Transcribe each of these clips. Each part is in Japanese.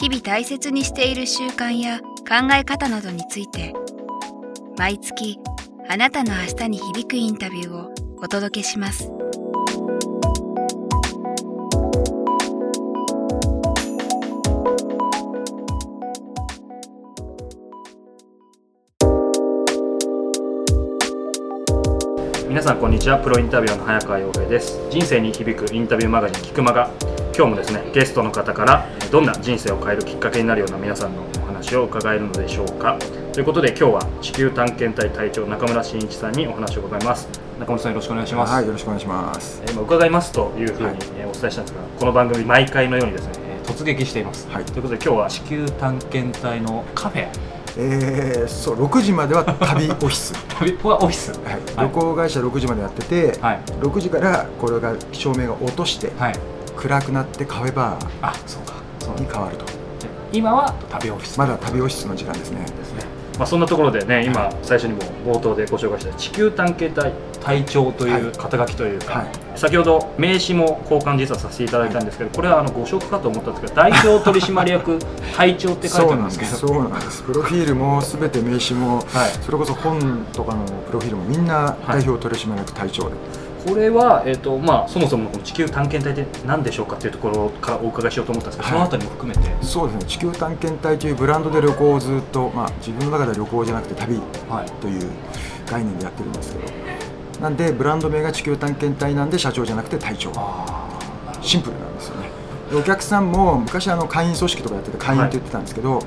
日々大切にしている習慣や考え方などについて毎月あなたの明日に響くインタビューをお届けします。皆さんこんにちは。プロインタビュアーの早川洋平です。人生に響くインタビューマガジンキクマが今日もですねゲストの方からどんな人生を変えるきっかけになるような皆さんのお話を伺えるのでしょうか。ということで今日は地球探検隊隊長中村真一さんにお話を伺います。中村さんよろしくお願いします。はいよろしくお願いします。今伺いますというふうにお伝えしたんですが、この番組毎回のようにですね突撃しています、はい、ということで今日は地球探検隊のカフェ。えー、そう6時までは旅オフィス。旅はオフィス、はい、旅行会社6時までやってて、はい、6時からこれが照明が落として、はい、暗くなってカフェバーに変わると。今は旅オフィス。まだ旅オフィスの時間ですね。ですね。まあ、そんなところでね今最初にも冒頭でご紹介した地球探検隊隊長という肩書きというか、はい。はい、先ほど名刺も交換実はさせていただいたんですけどこれはあのご紹介かと思ったんですけど代表取締役 隊長って書いてあるんですけど。そうなんです。プロフィールもすべて名刺も、はい、それこそ本とかのプロフィールもみんな代表取締役隊長で。これは、えーとまあ、そもそもこの地球探検隊って何でしょうかというところからお伺いしようと思ったんですけど、はい、そのあたりも含めて。そうですね。地球探検隊というブランドで旅行をずっと、まあ、自分の中では旅行じゃなくて旅という概念でやってるんですけど、はい、なんでブランド名が地球探検隊なんで社長じゃなくて隊長。シンプルなんですよね。お客さんも昔あの会員組織とかやってて会員って言ってたんですけど、はい、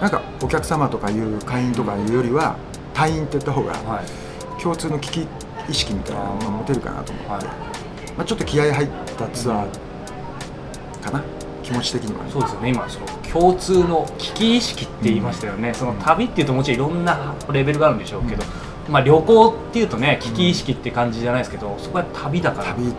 なんかお客様とかいう会員とかいうよりは隊員って言った方が共通の危機意識みたいなのが持てるかなと思って、はい、まあ、ちょっと気合入ったツアーかな、気持ち的には、ね、そうですよね。今その共通の危機意識って言いましたよね、うん、その旅っていうともちろんいろんなレベルがあるんでしょうけど、うん、まあ、旅行っていうとね危機意識って感じじゃないですけど、そこは旅だから。旅。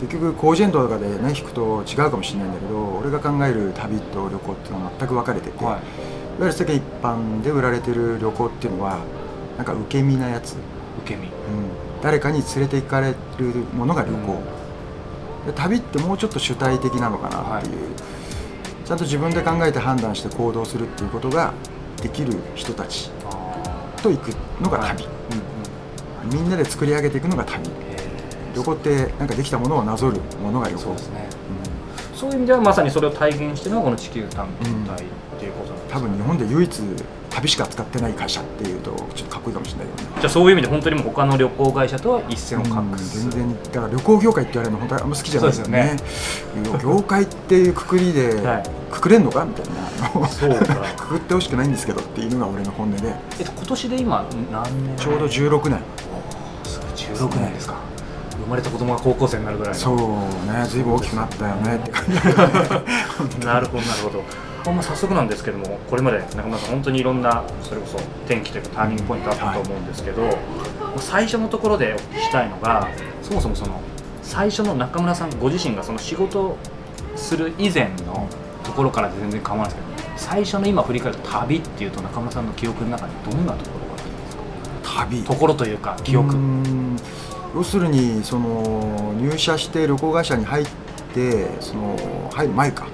結局コージェントとかでね引くと違うかもしれないんだけど俺が考える旅と旅行っていうのは全く分かれてて、はい、いわゆる世間一般で売られてる旅行っていうのはなんか受け身なやつ受け身、うん、誰かに連れて行かれるものが旅行、うん、旅ってもうちょっと主体的なのかなっていう、はい、ちゃんと自分で考えて判断して行動するっていうことができる人たちと行くのが旅、はい。うんうん、みんなで作り上げていくのが旅。旅行ってなんかできたものをなぞるものが旅行。そうですね、うん、そういう意味ではまさにそれを体現してるのがこの地球探検隊っていうことなんです、ね、多分日本で唯一旅しか使ってない会社っていうとちょっとかっこいいかもしれないけど、ね、じゃあそういう意味で本当にも他の旅行会社とは一線を画す、うん、全然だから旅行業界って言われるの本当にあんま好きじゃないですよね。業界っていうくくりで、はい、くくれんのかみたいな。そうか。くくってほしくないんですけどっていうのが俺の本音で、えっと、今年で今何年ちょうど16年16年ですか。生まれた子供が高校生になるぐらい。そうね。ずいぶん大きくなったよねって感じ。なるほどなるほどまあ、早速なんですけどもこれまで中村さん本当にいろんなそれこそ転機というかターニングポイントあったと思うんですけど、はい、最初のところでお聞きしたいのがそもそもその最初の中村さんご自身がその仕事する以前のところからで全然構わないですけど最初の今振り返る旅っていうと中村さんの記憶の中にどんなところがありますか？旅？ところというか記憶。要するにその入社して旅行会社に入ってその入る前か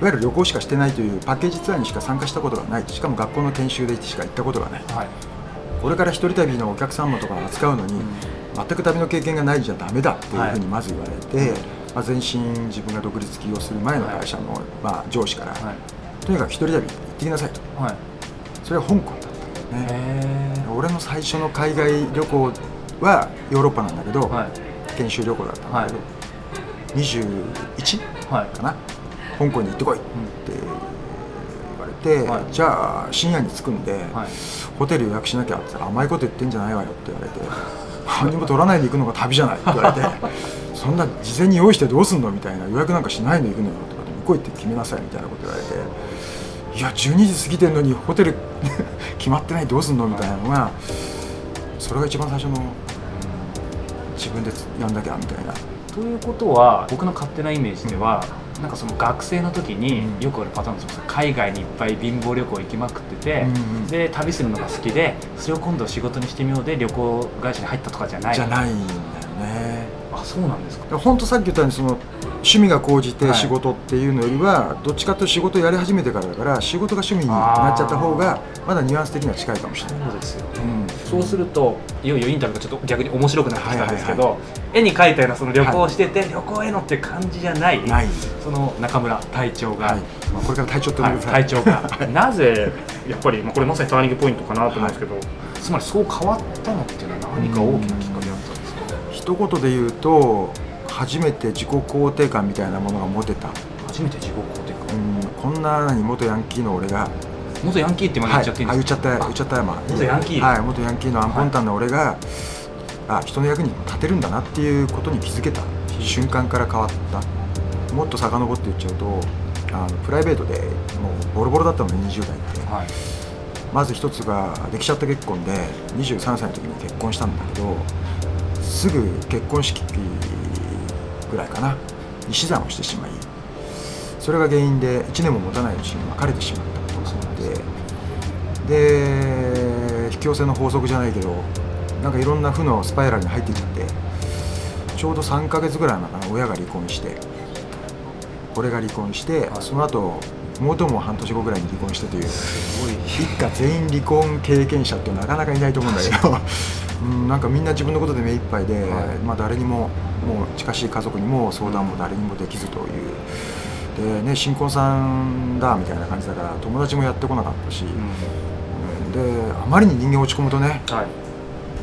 いわゆる旅行しかしてないというパッケージツアーにしか参加したことがない。しかも学校の研修でしか行ったことがない、はい、これから一人旅のお客様とか扱うのに、うん、全く旅の経験がないじゃだめだっていうふうにまず言われて、はい、まあ、全身自分が独立起業する前の会社の、まあ、上司から、はい、とにかく一人旅行ってきなさいと、それは香港だったんだよね。俺の最初の海外旅行はヨーロッパなんだけど、研修旅行だったんだけど、21、かな？香港に行ってこいって言われて、はい、じゃあ深夜に着くんで、はい、ホテル予約しなきゃって言ったら甘いこと言ってんじゃないわよって言われて 何も取らないで行くのが旅じゃないって言われて そんな事前に用意してどうすんの？みたいな予約なんかしないの行くのよとか向来いって決めなさいみたいなこと言われていや12時過ぎてんのにホテル 決まってないどうすんの？みたいなのがそれが一番最初の自分でやんなきゃみたいな。ということは僕の勝手なイメージでは、なんかその学生の時にうん。よくあるパターンですよ。海外にいっぱい貧乏旅行行きまくってて、うんうんで旅するのが好きでそれを今度仕事にしてみようで旅行会社に入ったとかじゃない。じゃないんだよね。あそうなんですか。本当さっき言ったようにその趣味が高じてはい。仕事っていうのよりは、どっちかというと仕事やり始めてからだから仕事が趣味になっちゃった方がまだニュアンス的には近いかもしれない、そうですようん、そうするといよいよインタビューがちょっと逆に面白くなってきたんですけど、はいは絵に描いたようなその旅行をしてて、旅行へのっていう感じじゃないない、その中村隊長が、はい。まあ、これから体調ってはいください、隊長が。なぜやっぱり、まあ、これまさにターニングポイントかなと思うんですけど、つまりそう変わったのっていうのは何か大きなきっかけだったんですか、一言で言うと初めて自己肯定感みたいなものが持てた、初めて自己肯定感。うん、こんな何元ヤンキーの俺が。元ヤンキーってまで言っちゃっていいんはい、あ言ですか、っちゃった言っちゃったよまあ元ヤンキー？はい元ヤンキーのアンポンタンの俺が、あ人の役に立てるんだなっていうことに気づけた。瞬間から変わった。もっと遡って言っちゃうとあのプライベートでもうボロボロだったのね20代って。はい。まず一つができちゃった結婚で23歳の時に結婚したんだけどすぐ結婚式ぐらいかな。に死産をしてしまいそれが原因で1年も持たないうちに別れてしまったことがあってで引き寄せの法則じゃないけどなんかいろんな負のスパイラルに入っていっちゃってちょうど3ヶ月ぐらい前かな親が離婚して俺が離婚して、はい。その後妹も半年後ぐらいに離婚してという一家全員離婚経験者ってなかなかいないと思うんだけど、うん、なんかみんな自分のことで目いっぱいで、はい。まあ、誰にももう近しい家族にも相談も誰にもできずという。でね新婚さんだみたいな感じだから友達もやってこなかったし、うん。うん。であまりに人間落ち込むとねはい。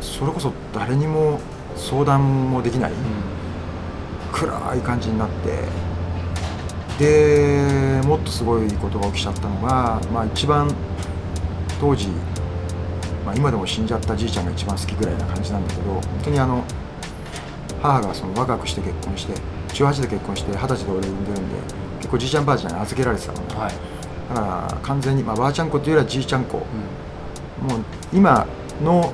それこそ誰にも相談もできない、う暗い感じになって。でもっとすごいことが起きちゃったのが、まあ、一番当時、まあ、今でも死んじゃったじいちゃんが一番好きぐらいな感じなんだけど本当にあの母がその若くして結婚して18で結婚して20歳で俺産んでるんで結構じいちゃんばあちゃんに預けられてたの。んはい。だから完全に、まあ、ばあちゃん子っていうよりはじいちゃん子。もうん。う今の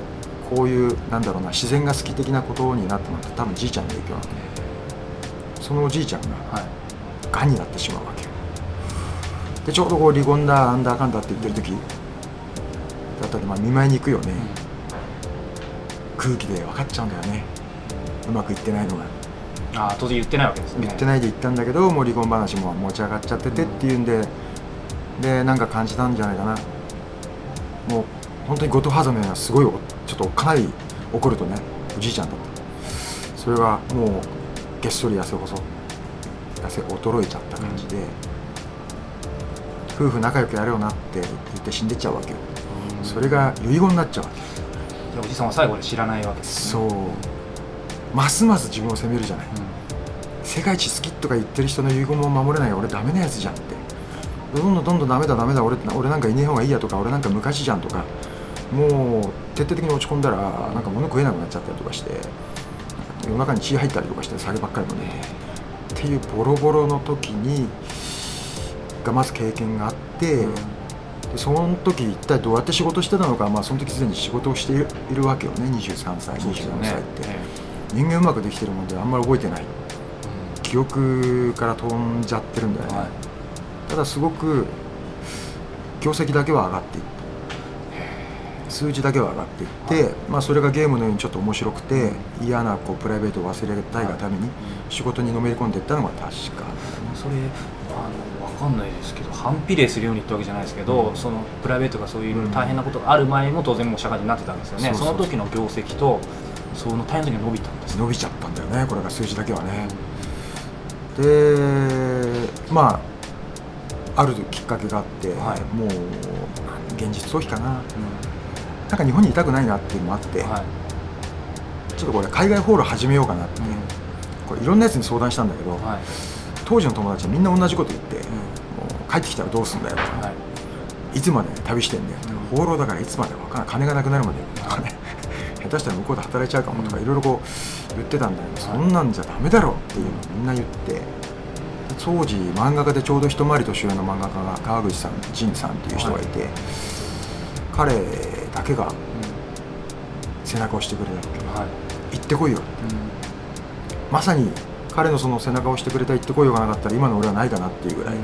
こういうなんだろうな自然が好き的なことになったのって多分じいちゃんの影響なのね。そのおじいちゃんがはい。がんになってしまうわけよ。でちょうどこう離婚だなんだかんだって言ってる時だったらまあ見舞いに行くよね、空気で分かっちゃうんだよねうまくいってないのが。ああ当然言ってないわけですね。言ってないで言ったんだけどもう離婚話も持ち上がっちゃっててっていうんで。でなんか感じたんじゃないかな。もう本当にゴッドファーザーのようなすごいおちょっとかなり怒るとねおじいちゃんだった。それがもうげっそり痩せ細痩せ衰えちゃった感じで、夫婦仲良くやれよなって言って死んでっちゃうわけよ。うん。それが遺言になっちゃうわけ。おじさんは最後まで知らないわけですね。そうますます自分を責めるじゃない。うん。世界一好きとか言ってる人の遺言も守れない俺ダメなやつじゃんって。どんどんどんどんダメだダメだ俺俺なんかいねえ方がいいやとか俺なんか昔じゃんとかもう徹底的に落ち込んだらなんか物食えなくなっちゃったりとかして夜中に血入ったりとかして酒ばっかり飲んでっていうボロボロの時にがまず経験があって、うん。でその時一体どうやって仕事してたのか、まあ、その時すでに仕事をしているわけよね。23歳24そうですよね。歳って、え人間うまくできてるもんであんまり覚えてない。え記憶から飛んじゃってるんだよね、はい。ただすごく業績だけは上がっていって数字だけは上がっていって、まあ、それがゲームのようにちょっと面白くて嫌なこうプライベートを忘れたいがために仕事にのめり込んでいったのが確か。それあの分かんないですけど反比例するようにってわけじゃないですけど、そのプライベートがそういう大変なことがある前も当然もう社会人になってたんですよね、その時の業績とその大変な時に伸びたんです。ね伸びちゃったんだよねこれが数字だけはね。でまああるきっかけがあって、はい。もう現実逃避かな。なんか日本にいたくないなっていうのもあって、はい。ちょっとこれ海外ホール始めようかなって、これいろんなやつに相談したんだけど、はい。当時の友達はみんな同じこと言って、うん。もう帰ってきたらどうすんだよと。か、はい。いつまで旅してんだようん。放浪だからいつまでわからん金がなくなるまでとかね下手したら向こうで働いちゃうかもとかうん。いろいろこう言ってたんだけど、はい。そんなんじゃダメだろっていうのをみんな言って。で当時漫画家でちょうど一回り年上の漫画家が川口さん仁さんっていう人がいて、彼だけが背中を押してくれたはい。行ってこいよ。まさに彼のその背中を押してくれた行ってこいよがなかったら今の俺はないかなっていうぐらい、今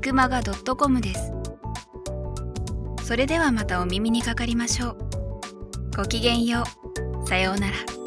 キクマガ .com です。それではまたお耳にかかりましょう。ごきげんよう。さようなら。